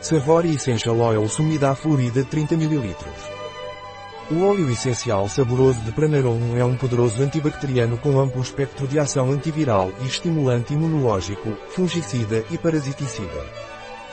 Savory Essential Oil Sumida Florida 30 ml. O óleo essencial saboroso de Pranarum é um poderoso antibacteriano com amplo espectro de ação antiviral e estimulante imunológico, fungicida e parasiticida.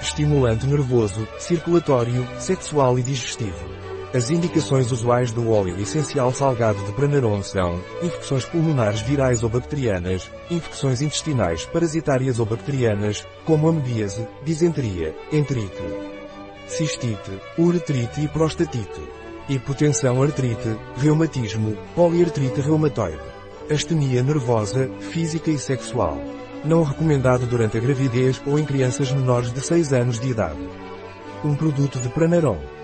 Estimulante nervoso, circulatório, sexual e digestivo. As indicações usuais do óleo essencial salgado de Pranarum são infecções pulmonares virais ou bacterianas, infecções intestinais parasitárias ou bacterianas, como amebíase, disenteria, enterite, cistite, uretrite e prostatite, hipotensão artrite, reumatismo, poliartrite reumatoide, astenia nervosa, física e sexual. Não recomendado durante a gravidez ou em crianças menores de 6 anos de idade. Um produto de Pranarum.